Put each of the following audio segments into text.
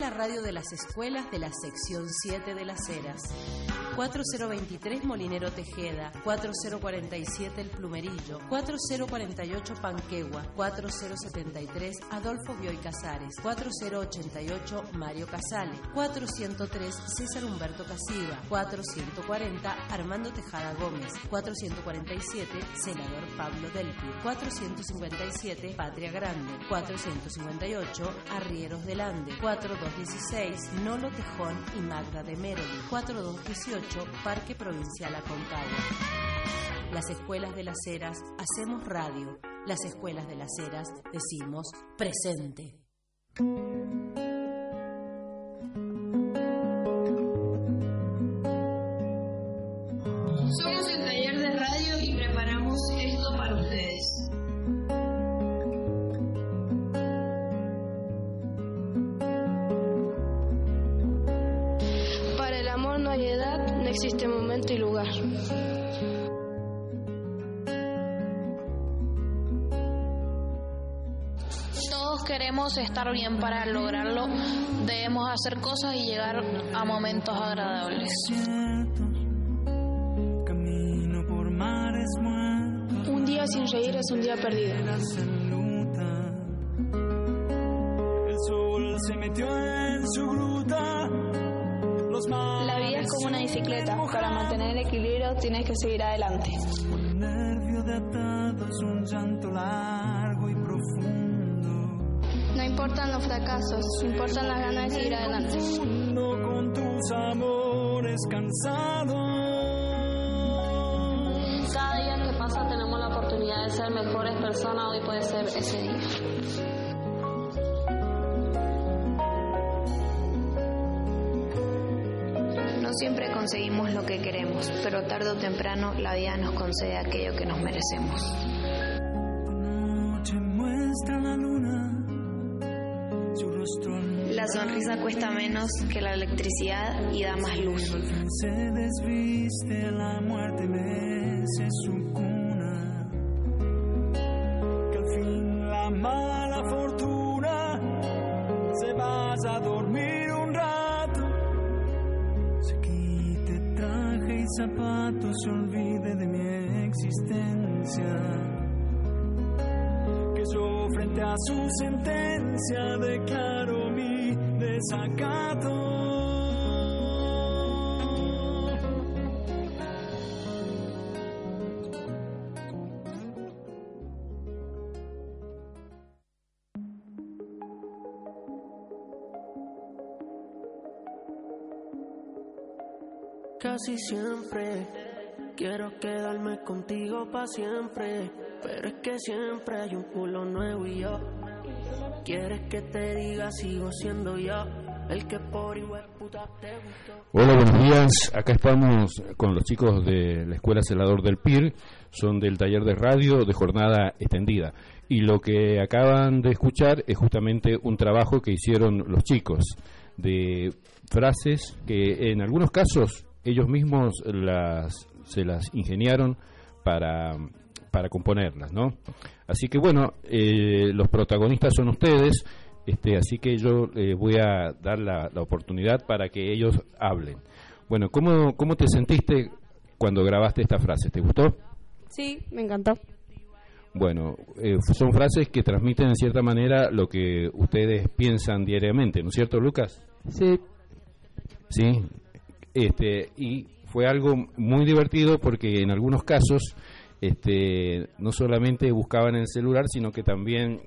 La radio de las escuelas de la sección 7 de las Heras. 4023 Molinero Tejeda, 4047 El Plumerillo, 4048 Panquegua, 4073 Adolfo Bioy Casares, 4088 Mario Casale, 403 César Humberto Casiva, 440 Armando Tejada Gómez, 447 Senador Pablo Delpi, 457 Patria Grande, 458 Arrieros del Ande, 4216 Nolo Tejón y Magda de Meroli, 4218 Parque Provincial Aconcagua. Las escuelas de las Heras hacemos radio. Las escuelas de las Heras decimos presente. Somos el Queremos estar bien para lograrlo. Debemos hacer cosas y llegar a momentos agradables. Un día sin reír es un día perdido. en luta. El sol se metió en su gruta. Los La vida es como una bicicleta. Para mantener el equilibrio tienes que seguir adelante. Un nervio de atados, un llanto largo y profundo. No importan los fracasos, importan las ganas de seguir adelante. Con tus amores cansados. Cada día que pasa tenemos la oportunidad de ser mejores personas. Hoy puede ser ese día. No siempre conseguimos lo que queremos, pero tarde o temprano la vida nos concede aquello que nos merecemos. Noche muestra la luna. Sonrisa cuesta menos que la electricidad y da más luz. se desviste, la muerte mece su cuna. Que al fin la mala fortuna se vaya a dormir un rato. Se quite traje y zapatos, se olvide de mi existencia. Que yo frente a su sentencia mi desacato. Casi siempre quiero quedarme contigo para siempre, pero es que siempre hay un culo nuevo y yo. Quieres que te diga sigo siendo yo, Hola, buenos días. Acá estamos con los chicos de la Escuela Celador del PIR. Son del taller de radio de jornada extendida. Y lo que acaban de escuchar es justamente un trabajo que hicieron los chicos de frases que en algunos casos ellos mismos las, se las ingeniaron para, para componerlas, ¿no? Así que bueno, eh, los protagonistas son ustedes, este, así que yo eh, voy a dar la, la oportunidad para que ellos hablen. Bueno, ¿cómo, ¿cómo te sentiste cuando grabaste esta frase? ¿Te gustó? Sí, me encantó. Bueno, eh, son frases que transmiten en cierta manera lo que ustedes piensan diariamente, ¿no es cierto, Lucas? Sí. Sí. Este, y fue algo muy divertido porque en algunos casos este, no solamente buscaban el celular, sino que también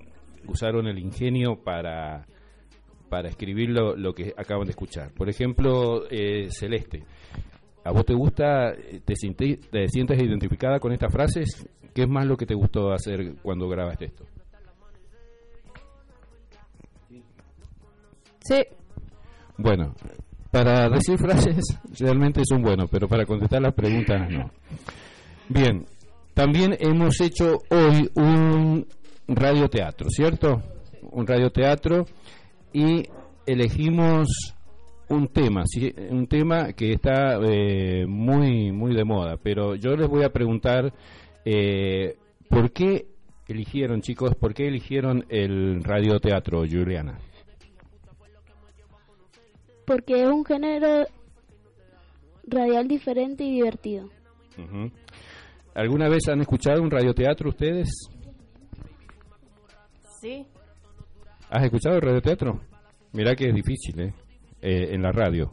usaron el ingenio para, para escribir lo, lo que acaban de escuchar. Por ejemplo, eh, Celeste, ¿a vos te gusta, te, siente- te sientes identificada con estas frases? ¿Qué es más lo que te gustó hacer cuando grabaste esto? Sí. Bueno, para decir frases realmente son buenos, pero para contestar las preguntas no. Bien, también hemos hecho hoy un radioteatro, ¿cierto? Un radioteatro y elegimos un tema, ¿sí? un tema que está eh, muy muy de moda, pero yo les voy a preguntar eh, ¿por qué eligieron, chicos, por qué eligieron el radioteatro, Juliana? Porque es un género radial diferente y divertido. ¿Alguna vez han escuchado un radioteatro ustedes? Sí. ¿Has escuchado el radioteatro? Mirá que es difícil, ¿eh? Eh, en la radio.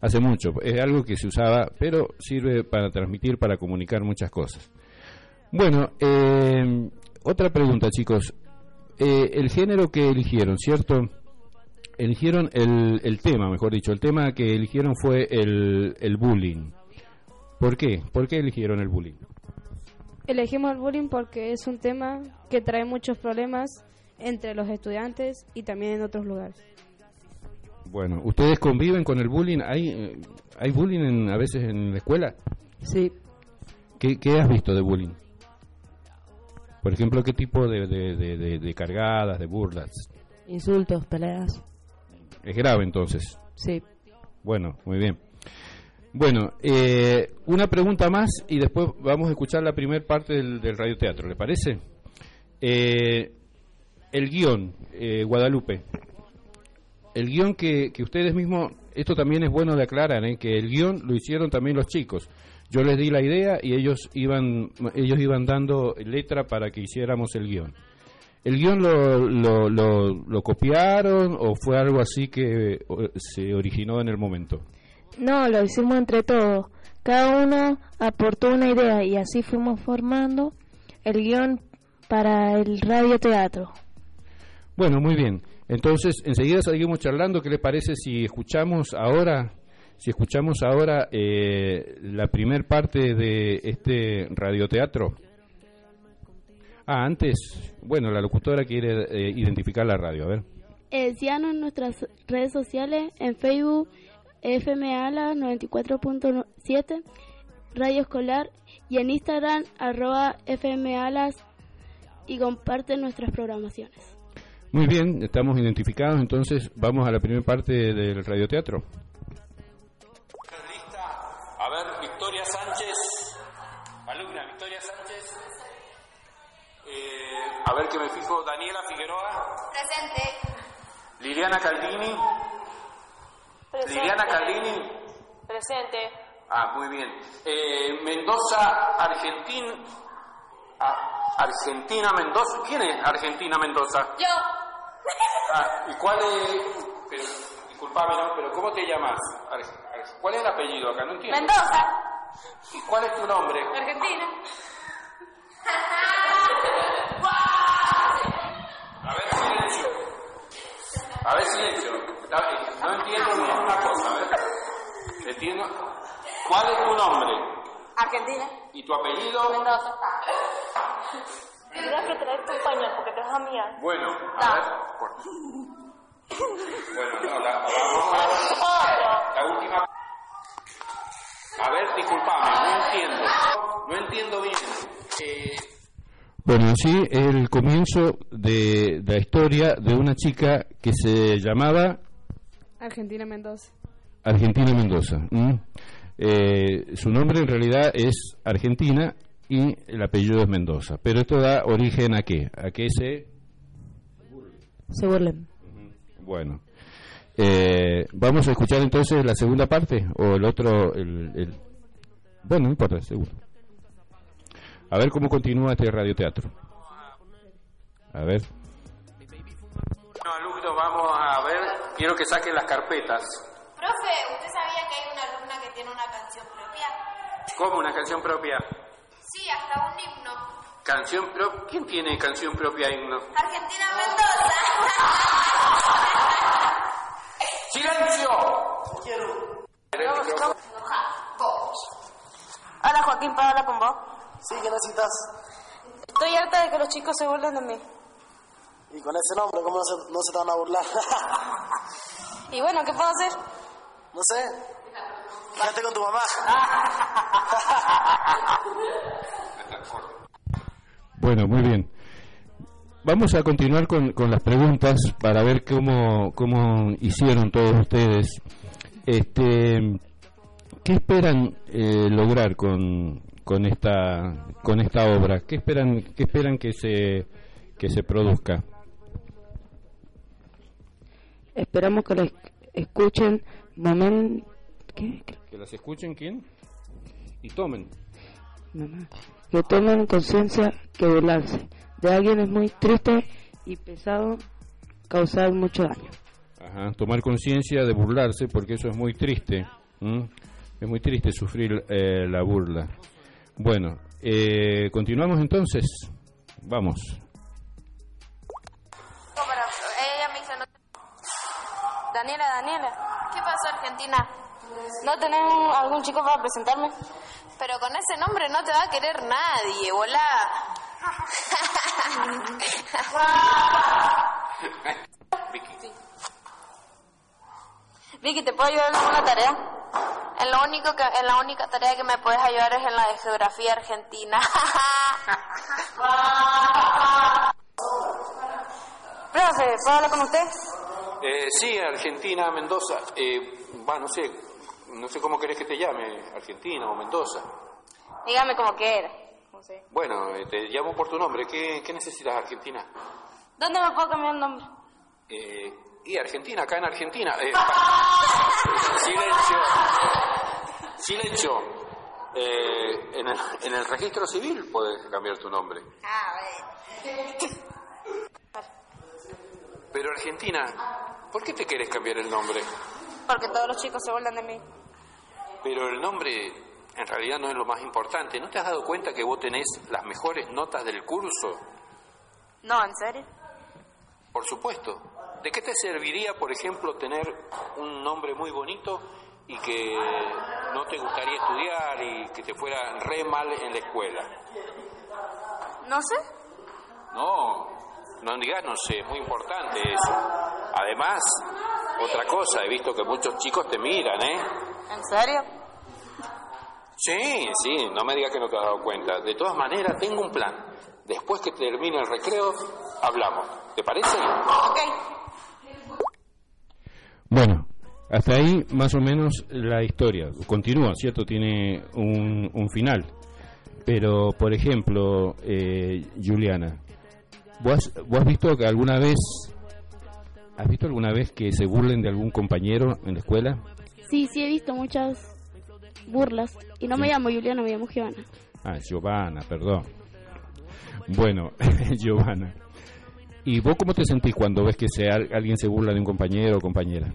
Hace mucho. Es algo que se usaba, pero sirve para transmitir, para comunicar muchas cosas. Bueno, eh, otra pregunta, chicos. Eh, el género que eligieron, ¿cierto? Eligieron el, el tema, mejor dicho. El tema que eligieron fue el, el bullying. ¿Por qué? ¿Por qué eligieron el bullying? Elegimos el bullying porque es un tema que trae muchos problemas entre los estudiantes y también en otros lugares. Bueno, ¿ustedes conviven con el bullying? ¿Hay, eh, ¿hay bullying en- a veces en la escuela? Sí. ¿Qué, qué has visto de bullying? Por ejemplo, ¿qué tipo de, de, de- de- de cargadas, de burlas? Insultos, peleas. Es grave entonces. Sí. Bueno, muy bien. Bueno, eh, una pregunta más y después vamos a escuchar la primera parte del, del radioteatro, ¿le parece? Eh, el guion, eh, Guadalupe. El guion que, que ustedes mismos, esto también es bueno de aclarar, ¿eh? que el guion lo hicieron también los chicos. Yo les di la idea y ellos iban, ellos iban dando letra para que hiciéramos el guion. ¿El guion lo, lo, lo, lo copiaron o fue algo así que se originó en el momento? No, lo hicimos entre todos. Cada uno aportó una idea y así fuimos formando el guion para el radioteatro. Bueno, muy bien. Entonces, enseguida seguimos charlando. ¿Qué les parece si escuchamos ahora, si escuchamos ahora eh, la primer parte de este radioteatro? Ah, antes, bueno, la locutora quiere eh, identificar la radio. A ver. Eh, síganos en nuestras redes sociales, en Facebook, FM Ala 94.7, Radio Escolar, y en Instagram, arroba FM Alas, y comparten nuestras programaciones. Muy bien, estamos identificados. Entonces, vamos a la primera parte del radioteatro. A ver, Victoria Sánchez, alumna Victoria Sánchez. Eh, a ver que me fijo, Daniela Figueroa, Presente. Liliana Caldini. Liliana Caldini. Presente. Ah, muy bien. Eh, Mendoza, Argentina. Ah, Argentina Mendoza. ¿Quién es Argentina Mendoza? Yo. Ah, ¿Y cuál es? Pero, disculpame, ¿no? Pero ¿cómo te llamas? ¿Cuál es el apellido acá? No entiendo. Mendoza. ¿Y cuál es tu nombre? Argentina. A ver, silencio. A ver, silencio. No entiendo bien una cosa, a ver. Entiendo. ¿Cuál es tu nombre? Argentina. ¿Y tu apellido? Mendoza. Tendrás que traer tu pañal porque te vas a mirar. Bueno, a ver. por- Bueno, no, la, vamos a ver. La última. A ver, disculpame, no entiendo. No entiendo bien. Eh, Bueno, sí, el comienzo de la historia de una chica que se llamaba Argentina Mendoza. Argentina Mendoza. ¿m? Eh, su nombre en realidad es Argentina y el apellido es Mendoza. Pero esto da origen a qué? A qué se... Se burlen. Bueno. Eh, Vamos a escuchar entonces la segunda parte o el otro... El, el- Bueno, no importa, seguro. A ver cómo continúa este radioteatro. A ver. bueno, alumnos, vamos a ver. Quiero que saquen las carpetas. Profe, ¿usted sabía que hay una alumna que tiene una canción propia? ¿Cómo una canción propia? Sí, hasta un himno. ¿Canción propia? ¿Quién tiene canción propia himno? Argentina Mendoza. ¡Silencio! Hola Joaquín, ¿puedo hablar con vos? Sí, ¿qué necesitas? Estoy harta de que los chicos se burlen de mí. Y con ese nombre, ¿cómo no se, no se te van a burlar? Y bueno, ¿qué puedo hacer? No sé. Quédate con tu mamá. Bueno, muy bien. Vamos a continuar con, con las preguntas para ver cómo, cómo hicieron todos ustedes. Este, ¿Qué esperan eh, lograr con, con, esta, con esta obra? ¿Qué esperan, qué esperan que, se, que se produzca? Esperamos que las escuchen momen- ¿qué? ¿Que las escuchen quién? Y tomen. Mamá. que tomen conciencia que burlarse de alguien es muy triste y pesado causar mucho daño. Ajá, tomar conciencia de burlarse porque eso es muy triste. ¿m? Es muy triste sufrir eh, la burla. Bueno, eh, continuamos entonces. Vamos. Daniela, Daniela. ¿Qué pasó, Argentina? ¿No tenés algún chico para presentarme? Pero con ese nombre no te va a querer nadie, volá. Vicky, ¿te puedo ayudar en alguna tarea? En lo único que, en la única tarea que me puedes ayudar es en la de geografía argentina. Profe, ¿puedo hablar con usted? Eh, sí, Argentina, Mendoza. Eh, bueno, no sé, no sé cómo querés que te llame, Argentina o Mendoza. Dígame como quiera. No sé. Bueno, eh, te llamo por tu nombre. ¿Qué, qué necesitas, Argentina? ¿Dónde me puedo cambiar el nombre? Eh, y Argentina, acá en Argentina. Eh, silencio. Silencio. Eh, en, el, en el registro civil puedes cambiar tu nombre. Pero Argentina, ¿por qué te querés cambiar el nombre? Porque todos los chicos se burlan de mí. Pero el nombre en realidad no es lo más importante. ¿No te has dado cuenta que vos tenés las mejores notas del curso? No, ¿en serio? Por supuesto. ¿De qué te serviría, por ejemplo, tener un nombre muy bonito y que no te gustaría estudiar y que te fuera re mal en la escuela? No sé. No, no digas, no sé, es muy importante eso. Además, otra cosa, he visto que muchos chicos te miran, ¿eh? ¿En serio? Sí, sí, no me digas que no te has dado cuenta. De todas maneras, tengo un plan. Después que termine el recreo, hablamos. ¿Te parece? Ok. Bueno, hasta ahí más o menos la historia. Continúa, ¿cierto? Tiene un, un final. Pero, por ejemplo, eh, Juliana, ¿vos has, vos has visto que alguna vez, has visto alguna vez que se burlen de algún compañero en la escuela? Sí, sí he visto muchas burlas. Y no me Sí. llamo Juliana, me llamo Giovanna. Ah, Giovanna, perdón. Bueno, Giovanna. ¿Y vos cómo te sentís cuando ves que se, alguien se burla de un compañero o compañera?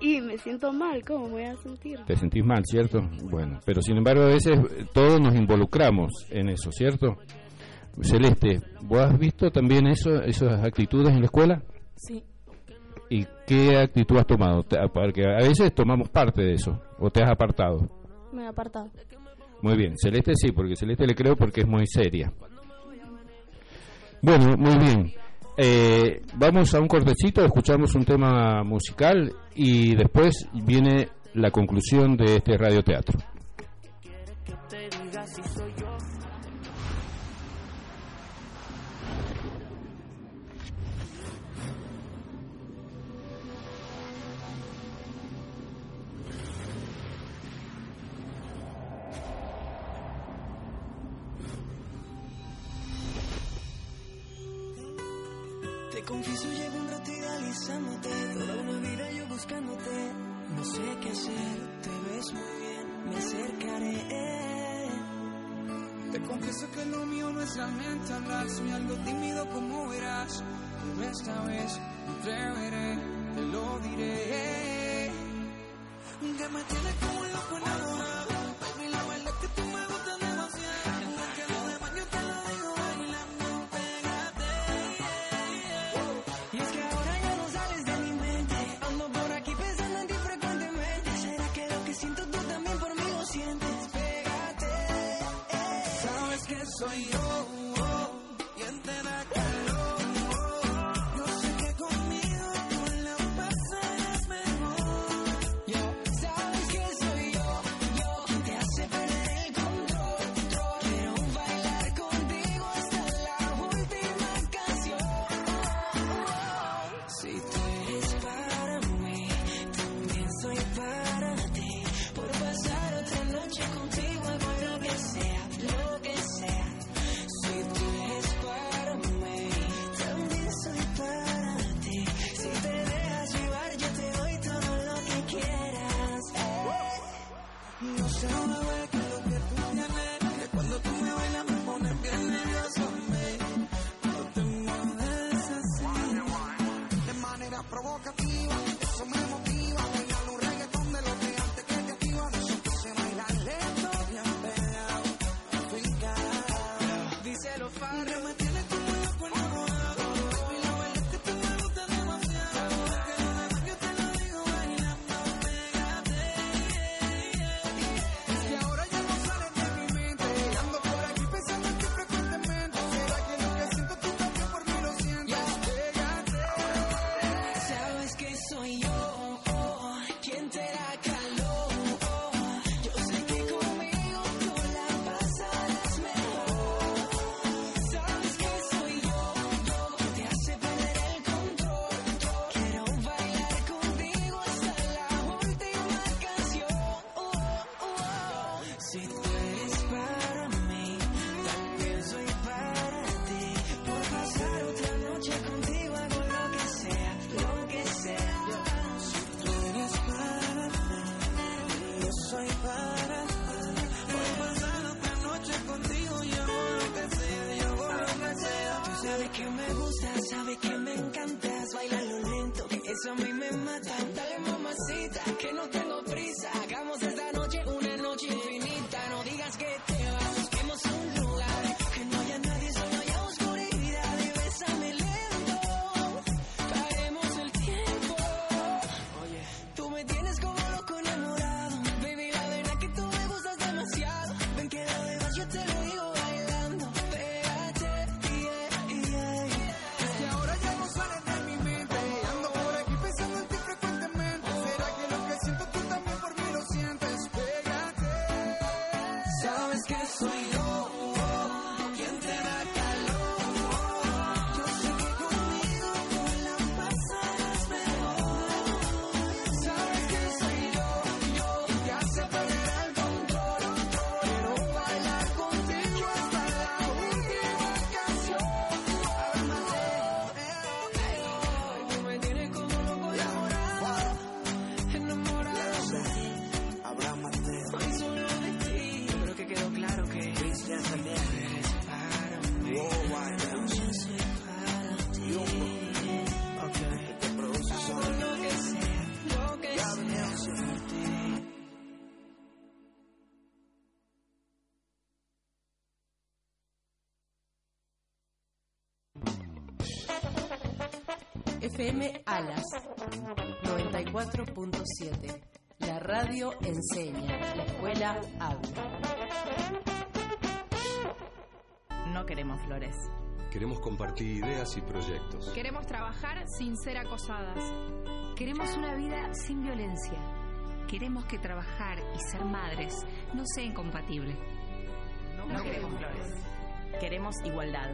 Y me siento mal, ¿cómo me voy a sentir? Te sentís mal, ¿cierto? Bueno, pero sin embargo a veces todos nos involucramos en eso, ¿cierto? Celeste, ¿vos has visto también eso, esas actitudes en la escuela? Sí. ¿Y qué actitud has tomado? Porque a veces tomamos parte de eso, o te has apartado. Me he apartado. Muy bien, Celeste sí, porque Celeste le creo porque es muy seria. Bueno, muy bien. Eh, vamos a un cortecito, escuchamos un tema musical y después viene la conclusión de este radioteatro. Confieso, llevo un rato idealizándote. Toda una vida yo buscándote. No sé qué hacer, te ves muy bien, me acercaré. Te confieso que lo mío no es realmente hablar, soy algo tímido como verás. Pero esta vez me atreveré, te lo diré. Que me soy yo, can make FM Alas 94.7. La radio enseña, la escuela habla. No queremos flores. Queremos compartir ideas y proyectos. Queremos trabajar sin ser acosadas. Queremos una vida sin violencia. Queremos que trabajar y ser madres no sea incompatible. No, queremos flores. Queremos igualdad.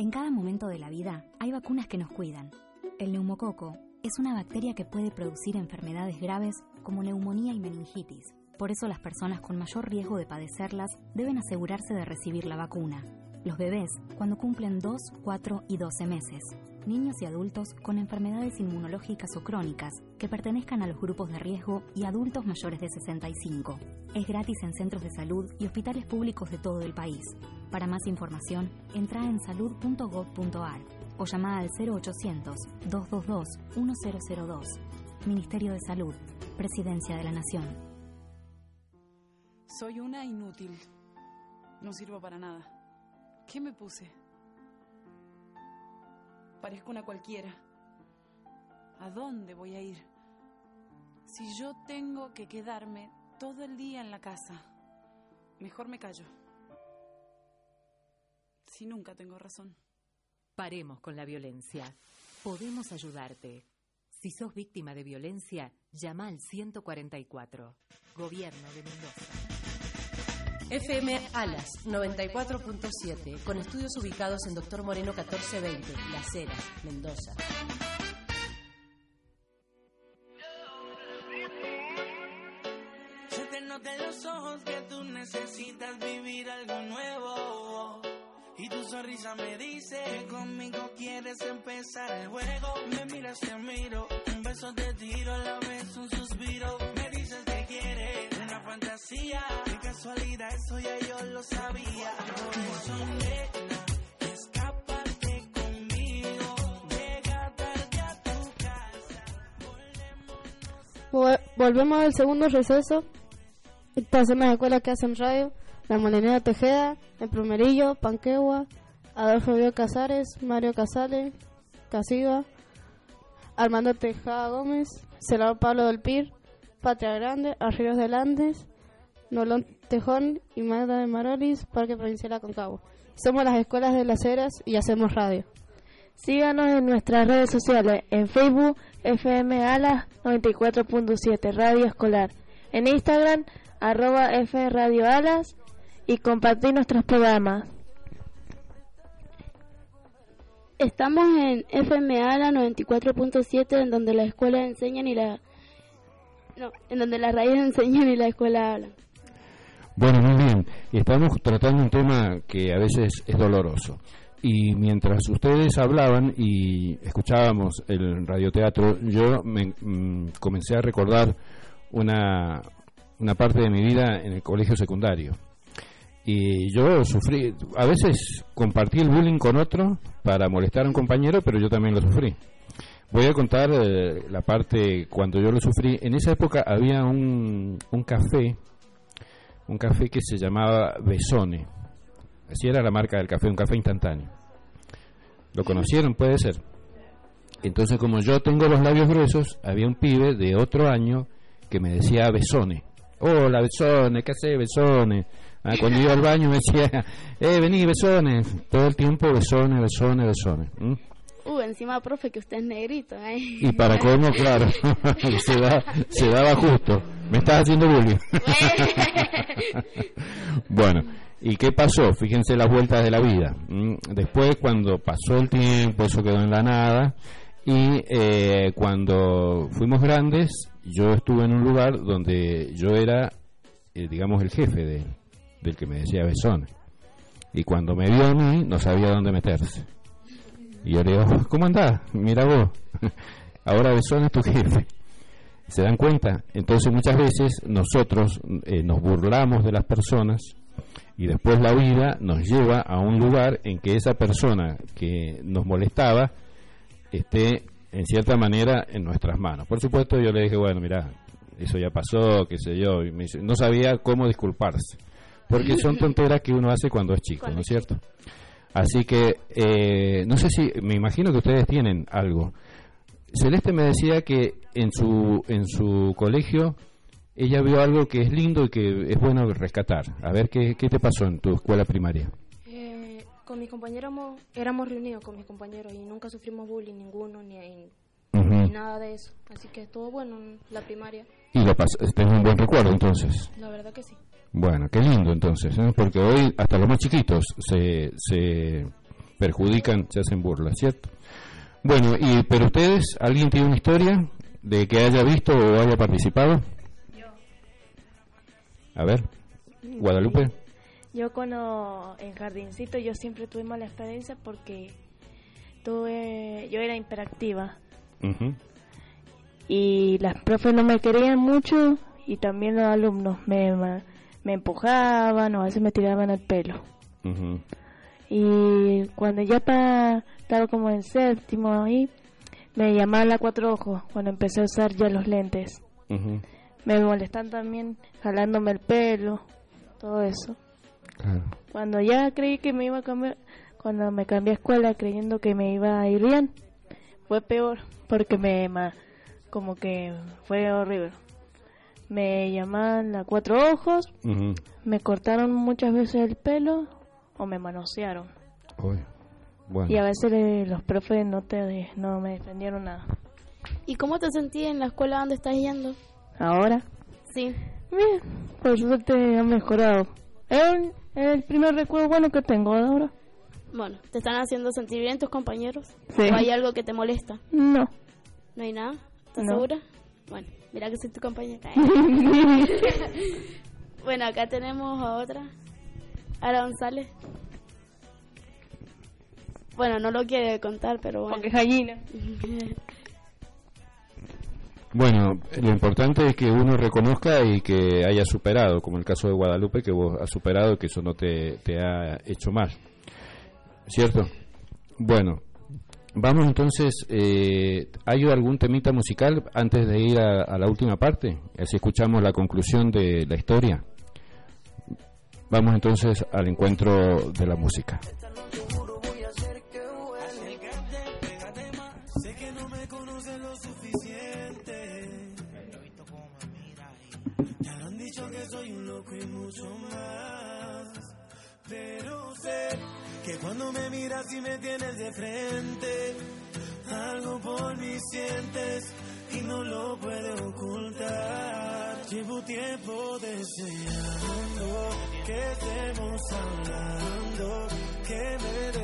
En cada momento de la vida hay vacunas que nos cuidan. El neumococo es una bacteria que puede producir enfermedades graves como neumonía y meningitis. Por eso las personas con mayor riesgo de padecerlas deben asegurarse de recibir la vacuna. Los bebés cuando cumplen 2, 4 y 12 meses. Niños y adultos con enfermedades inmunológicas o crónicas que pertenezcan a los grupos de riesgo y adultos mayores de 65. Es gratis en centros de salud y hospitales públicos de todo el país. Para más información, entra en salud.gov.ar o llama al 0800-222-1002. Ministerio de Salud, Presidencia de la Nación. Soy una inútil. No sirvo para nada. ¿Qué me puse? Parezco una cualquiera. ¿A dónde voy a ir? Si yo tengo que quedarme todo el día en la casa, mejor me callo. Si nunca tengo razón. Paremos con la violencia. Podemos ayudarte. Si sos víctima de violencia, llama al 144. Gobierno de Mendoza. FM Alas 94.7, con estudios ubicados en Doctor Moreno 1420, Las Heras, Mendoza. Volvemos al segundo receso. Son las escuelas que hacen radio. La Molinera Tejeda, El Plumerillo, Panquegua, Adolfo Bio Casares, Mario Casale, Casiva, Armando Tejada Gómez, Senador Pablo del Pir, Patria Grande, Arríos del Andes, Nolón Tejón y Magda de Marolis, Parque Provincial Aconcagua. Somos las escuelas de las Heras y hacemos radio. Síganos en nuestras redes sociales, en Facebook, FM Alas 94.7 Radio Escolar, en Instagram, arroba F Radio Alas y compartir nuestros programas. Estamos en FMA la 94.7 en donde las escuelas enseñan y la no, en donde las radios enseñan y la escuela hablan. Bueno, muy bien. Y estamos tratando un tema que a veces es doloroso. Y mientras ustedes hablaban y escuchábamos el radioteatro, yo me, mm, comencé a recordar una, una parte de mi vida en el colegio secundario. Y yo sufrí, a veces compartí el bullying con otro para molestar a un compañero, pero yo también lo sufrí. Voy a contar eh, la parte cuando yo lo sufrí. En esa época había un, un café, un café que se llamaba Besone. Así era la marca del café, un café instantáneo. ¿Lo conocieron? Puede ser. Entonces, como yo tengo los labios gruesos, había un pibe de otro año que me decía Besone. Hola, Besone, ¿qué haces, Besone? Ah, cuando iba al baño me decía, eh, vení, Besone. Todo el tiempo, Besone, Besone, Besone. ¿Mm? Uh, encima, profe, que usted es negrito, ¿eh? Y para colmo, claro, se, da- se daba justo. Me estás haciendo bullying. bueno, ¿y qué pasó? Fíjense las vueltas de la vida. Mm, Después, cuando pasó el tiempo, eso quedó en la nada. Y eh, cuando fuimos grandes, yo estuve en un lugar donde yo era, eh, digamos, el jefe de, del que me decía besón. Y cuando me vio a mí, no sabía dónde meterse. Y yo le digo, ¿cómo andás? Mira vos, ahora Besón es tu jefe. ¿Se dan cuenta? Entonces muchas veces nosotros eh, nos burlamos de las personas y después la vida nos lleva a un lugar en que esa persona que nos molestaba esté en cierta manera en nuestras manos. Por supuesto yo le dije, bueno, mira, eso ya pasó, qué sé yo, y me dice- no sabía cómo disculparse, porque son tonteras que uno hace cuando es chico, ¿no es cierto? Así que, eh, no sé si, me imagino que ustedes tienen algo. Celeste me decía que en su, en su colegio ella vio algo que es lindo y que es bueno rescatar. A ver, ¿qué, qué te pasó en tu escuela primaria? Eh, con mis compañeros éramos, éramos reunidos con mis compañeros y nunca sufrimos bullying ninguno ni, nada de eso. Así que estuvo bueno en la primaria. Y lo pas tenés un buen recuerdo entonces. La verdad que sí. Bueno, qué lindo entonces, ¿eh? porque hoy hasta los más chiquitos se, se perjudican, se hacen burlas, ¿cierto? Bueno, y pero ustedes, ¿alguien tiene una historia de que haya visto o haya participado? A ver, Guadalupe. Yo cuando en jardincito yo siempre tuve mala experiencia porque tuve, yo era hiperactiva y las profes no me querían mucho y también los alumnos me, me empujaban o a veces me tiraban el pelo. Y cuando ya pa- estaba como en séptimo ahí, me llamaban la cuatro ojos cuando empecé a usar ya los lentes. Ujú. Me molestan también jalándome el pelo, todo eso. Claro. Cuando ya creí que me iba a cambiar, cuando me cambié a escuela creyendo que me iba a ir bien, fue peor porque me como que fue horrible. Me llamaban la cuatro ojos, me cortaron muchas veces el pelo o me manosearon. Uy, Bueno. Y a veces eh, los profes no te no me defendieron nada. ¿Y cómo te sentí en la escuela donde estás yendo? Ahora, Sí. bien, por suerte ha mejorado. Es el, el primer recuerdo bueno que tengo ahora. Bueno, ¿te están haciendo sentir bien tus compañeros? Sí. ¿O hay algo que te molesta? No. ¿No hay nada? ¿Estás No. segura? Bueno, mira que soy tu compañera. bueno, acá tenemos a otra. Ara González. Bueno, no lo quiere contar, pero bueno. Porque es gallina. Bueno, lo importante es que uno reconozca y que haya superado, como el caso de Guadalupe, que vos has superado, que eso no te, te ha hecho mal. ¿Cierto? Bueno, vamos entonces, eh, ¿hay algún temita musical antes de ir a, a la última parte? Así escuchamos la conclusión de la historia. Vamos entonces al encuentro de la música. Que cuando me miras y me tienes de frente, algo por mí sientes y no lo puedo ocultar. Llevo tiempo deseando que estemos hablando, que me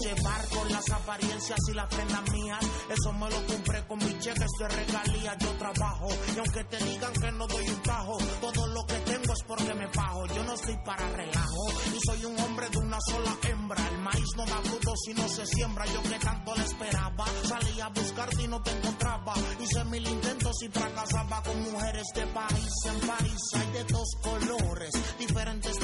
Llevar con las apariencias y las prendas mías. Eso me lo compré con mis cheques de regalía. Yo trabajo y aunque te digan que no doy un tajo, todo lo que tengo es porque me pago. Yo no estoy para relajo y soy un hombre de una sola hembra. El maíz no da fruto si no se siembra. Yo que tanto le esperaba, salí a buscarte y no te encontraba. Hice mil intentos y fracasaba con mujeres de país en París. Hay de dos colores, diferentes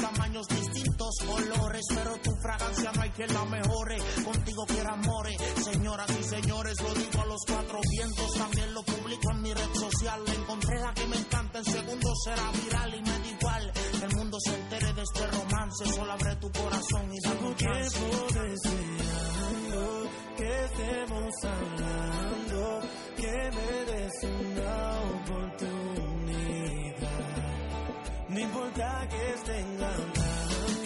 tamaños, distintos olores, pero tu fragancia no hay que la mejore. Contigo quiero amores, señoras y señores, lo digo a los cuatro vientos. También lo publico en mi red social. Le encontré la que me encanta, en segundos será viral y me da igual. Que el mundo se entere de este romance. Solo abre tu corazón y dame un tiempo deseando que estemos hablando, que me des una oportunidad. No importa que estén ganando,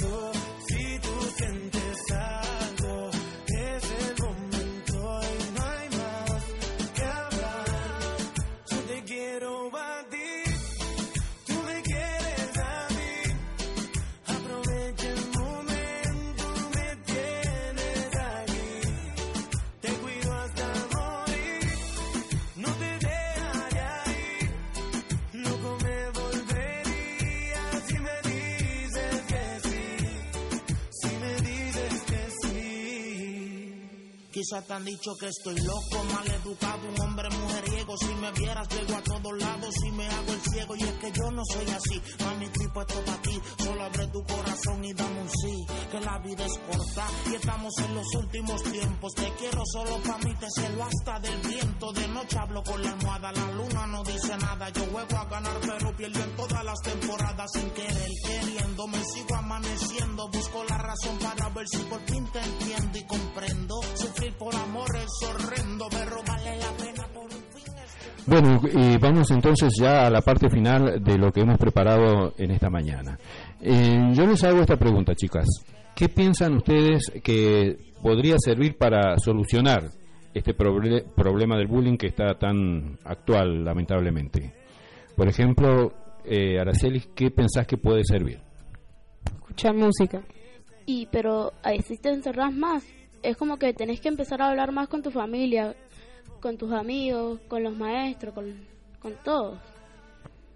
Quizá te han dicho que estoy loco, mal educado, un hombre mujeriego. Si me vieras, llego a todos lados y me hago el ciego. Y es que yo no soy así, mami, estoy puesto para ti. Solo abre tu corazón y dame un sí. Que la vida es corta y estamos en los últimos tiempos. Te quiero solo para mí, te cielo hasta del viento. De noche hablo con la almohada, la luna no dice nada. Yo juego a ganar, pero pierdo en todas las temporadas. Sin querer, queriendo, me sigo amaneciendo. Busco la razón para ver si por fin te entiendo y comprendo. Sufrir por amor es horrendo, pero vale la pena por un fin. Bueno, y vamos entonces ya a la parte final de lo que hemos preparado en esta mañana. Eh, yo les hago esta pregunta, chicas. ¿Qué piensan ustedes que podría servir para solucionar este proble- problema del bullying que está tan actual, lamentablemente? Por ejemplo, eh, Araceli, ¿qué pensás que puede servir? Escuchar música. Y pero ahí sí te encerras más. Es como que tenés que empezar a hablar más con tu familia, con tus amigos, con los maestros, con, con todos.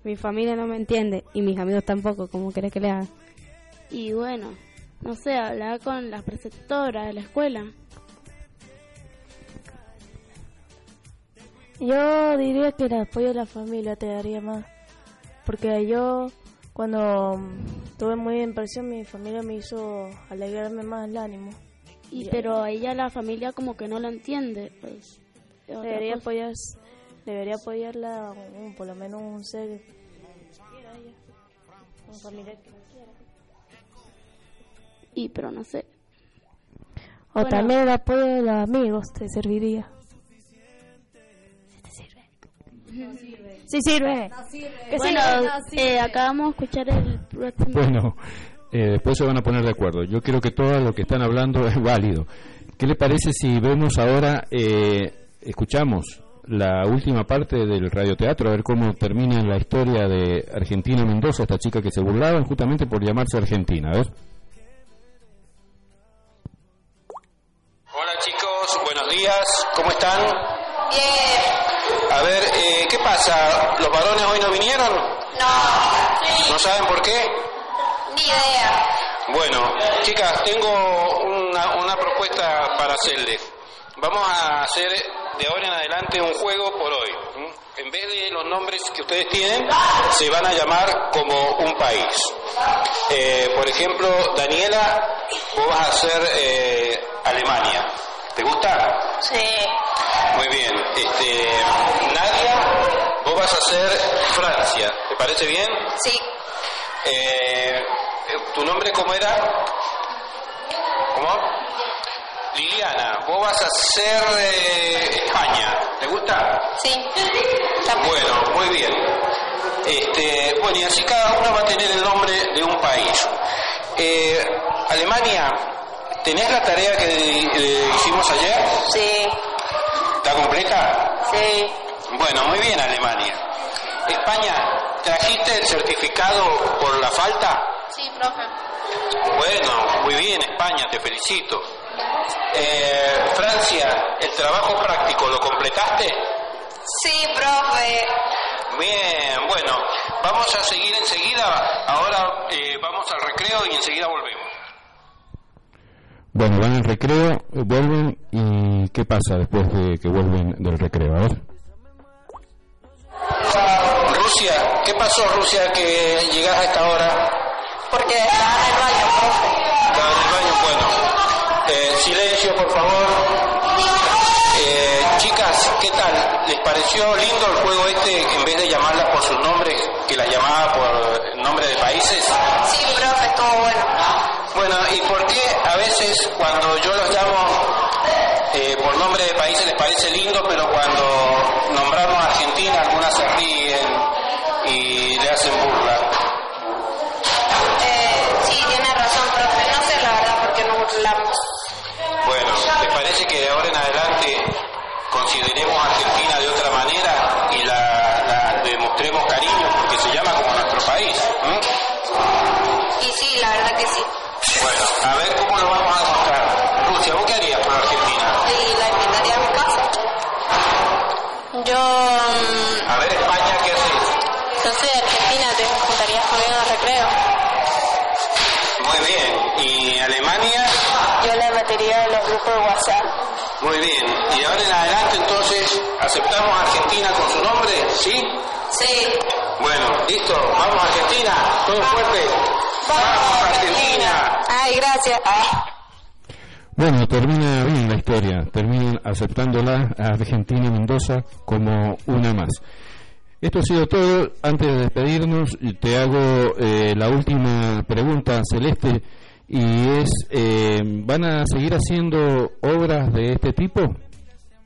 Mi familia no me entiende y mis amigos tampoco. ¿Cómo querés que le haga? Y bueno, no sé, hablar con las preceptoras de la escuela. Yo diría que el apoyo de la familia te daría más. Porque yo, cuando mm, tuve muy impresión, mi familia me hizo alegrarme más el ánimo. Y pero a ella la familia como que no la entiende, pues. Debería, apoyar, debería apoyarla un- por lo menos un ser. Un familiar que quiera. Y pero no sé. O Bueno. también el apoyo de los amigos te serviría. Sí sirve. Que bueno, sirve. eh, acabamos de escuchar el próximo. Bueno, eh, después se van a poner de acuerdo. Yo creo que todo lo que están hablando es válido. ¿Qué le parece si vemos ahora, eh, escuchamos la última parte del radioteatro, a ver cómo termina la historia de Argentina Mendoza, esta chica que se burlaban justamente por llamarse Argentina? A ver. Días, ¿cómo están? Bien. A ver, eh, ¿qué pasa? ¿Los varones hoy no vinieron? No. ¿No saben por qué? Ni idea. Bueno, chicas, tengo una, una propuesta para hacerles. Vamos a hacer de ahora en adelante un juego por hoy. ¿m? En vez de los nombres que ustedes tienen, se van a llamar como un país. Eh, por ejemplo, Daniela, vos vas a ser eh, Alemania. ¿Te gusta? Sí. Muy bien. Este, Nadia, vos vas a ser Francia. ¿Te parece bien? Sí. Eh, ¿Tu nombre cómo era? ¿Cómo? Liliana, vos vas a ser eh, España. ¿Te gusta? Sí. Bueno, muy bien. Este, bueno, y así cada uno va a tener el nombre de un país. Eh, Alemania, ¿tenés la tarea que eh, hicimos ayer? Sí. ¿Está completa? Sí. Bueno, muy bien, Alemania. España, ¿trajiste el certificado por la falta? Sí, profe. Bueno, muy bien, España, te felicito. Eh, Francia, ¿el trabajo práctico lo completaste? Sí, profe. Bien, bueno, vamos a seguir enseguida. Ahora eh, vamos al recreo y enseguida volvemos. Bueno, van al recreo, eh, vuelven y ¿qué pasa después de que vuelven del recreo? A ver. Rusia, ¿qué pasó Rusia que llegas a esta hora? Porque estaba en el baño, profe. Estaba en el baño, bueno. Eh, silencio, por favor. Eh, chicas, ¿qué tal? ¿Les pareció lindo el juego este en vez de llamarlas por sus nombres, que las llamaba por nombre de países? Sí, profe, estuvo bueno. Bueno, ¿y por qué a veces cuando yo los llamo eh, por nombre de países les parece lindo, pero cuando nombramos a Argentina algunas se ríen y le hacen burla? Eh, sí, tiene razón, profe. No sé la verdad por qué nos burlamos. Bueno, ¿les parece que de ahora en adelante consideremos a Argentina de otra manera y la, la demostremos cariño porque se llama como nuestro país? ¿m? Y sí, la verdad que sí. Bueno, a ver cómo lo vamos a demostrar. Rusia, ¿vos qué harías por Argentina? Y la invitaría a mi casa. Yo, mm, A ver, España, ¿qué haces? no sé, de Argentina, te juntarías conmigo en el recreo. Muy bien. ¿Y Alemania? Yo le metería en los grupos de WhatsApp. Muy bien. ¿Y ahora en adelante entonces aceptamos a Argentina con su nombre? ¿Sí? Sí. Bueno, listo. Vamos a Argentina. Todo fuerte. Vamos Argentina. Ay, gracias. Ah. Bueno, termina bien la historia, terminan aceptándola a Argentina Mendoza como una más. Esto ha sido todo. Antes de despedirnos, te hago eh, la última pregunta, Celeste, y es, eh, ¿van a seguir haciendo obras de este tipo?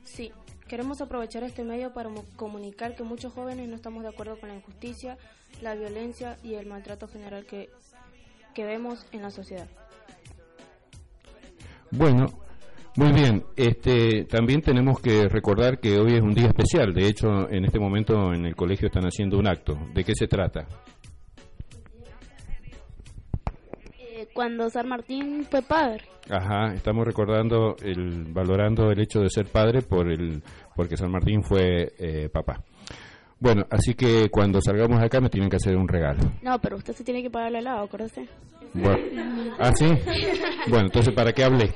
Sí, queremos aprovechar este medio para comunicar que muchos jóvenes no estamos de acuerdo con la injusticia, la violencia y el maltrato general que, que vemos en la sociedad. Bueno, muy bien. Este, también tenemos que recordar que hoy es un día especial. De hecho, en este momento en el colegio están haciendo un acto. ¿De qué se trata? Eh, cuando San Martín fue padre. Ajá, estamos recordando, el, valorando el hecho de ser padre por el, porque San Martín fue eh, papá. Bueno, así que cuando salgamos de acá me tienen que hacer un regalo. No, pero usted se tiene que pagar el helado, acuérdese. Bueno, ¿Ah, sí? Bueno, entonces, ¿para qué hablé?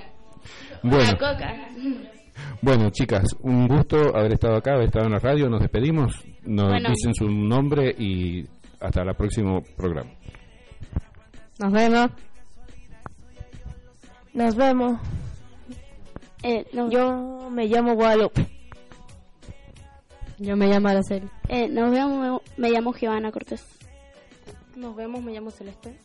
Bueno, La coca. bueno, chicas, un gusto haber estado acá, haber estado en la radio. Nos despedimos, nos Bueno. dicen su nombre y hasta el próximo programa. Nos vemos. Nos vemos. Eh, no. Yo me llamo Guadalupe. Yo me llamo Araceli. Eh, nos vemos, me llamo Giovanna Cortés. Nos vemos, me llamo Celeste.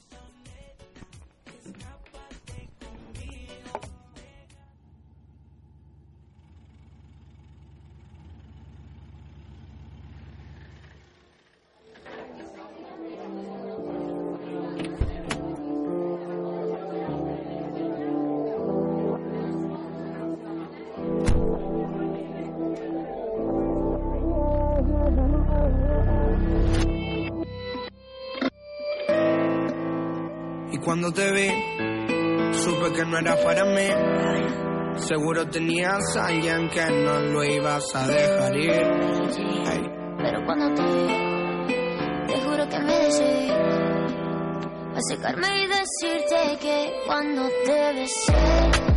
Era para mí. Seguro tenías a alguien que no lo ibas a dejar ir. Pero cuando te vi, te juro que me decidí a secarme y decirte que cuando te besé,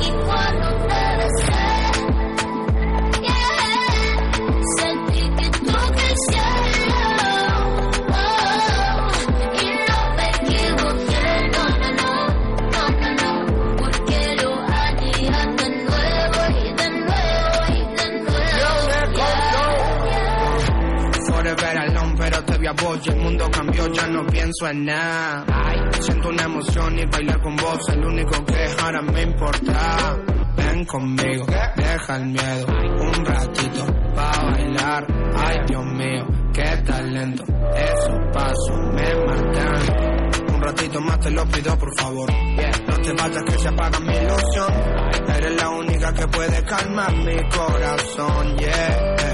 Y cuando te deseo y el mundo cambió, ya no pienso en nada. Ay, siento una emoción y bailar con vos es lo único que ahora me importa. Ven conmigo, deja el miedo, un ratito pa' bailar. Ay, Dios mío, qué talento, esos pasos me matan un ratito más te lo pido por favor. No te vayas que se apaga mi ilusión. Eres la única que puede calmar mi corazón, yeah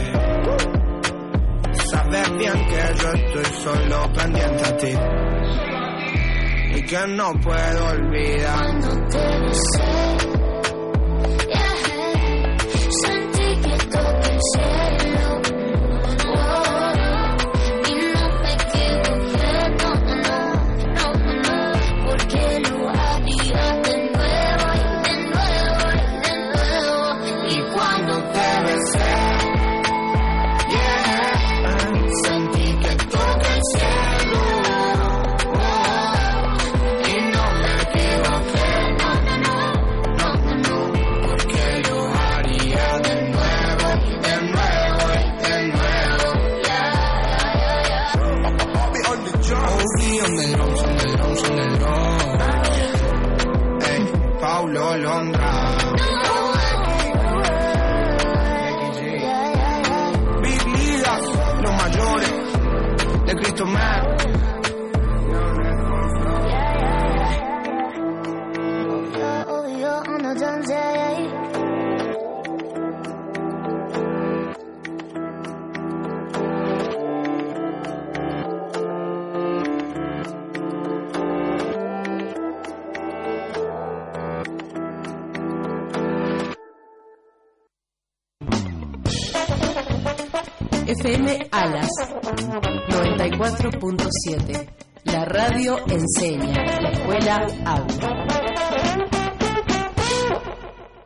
sabes bien que yo estoy solo pendiente a ti. Y que no puedo olvidar. Cuando te.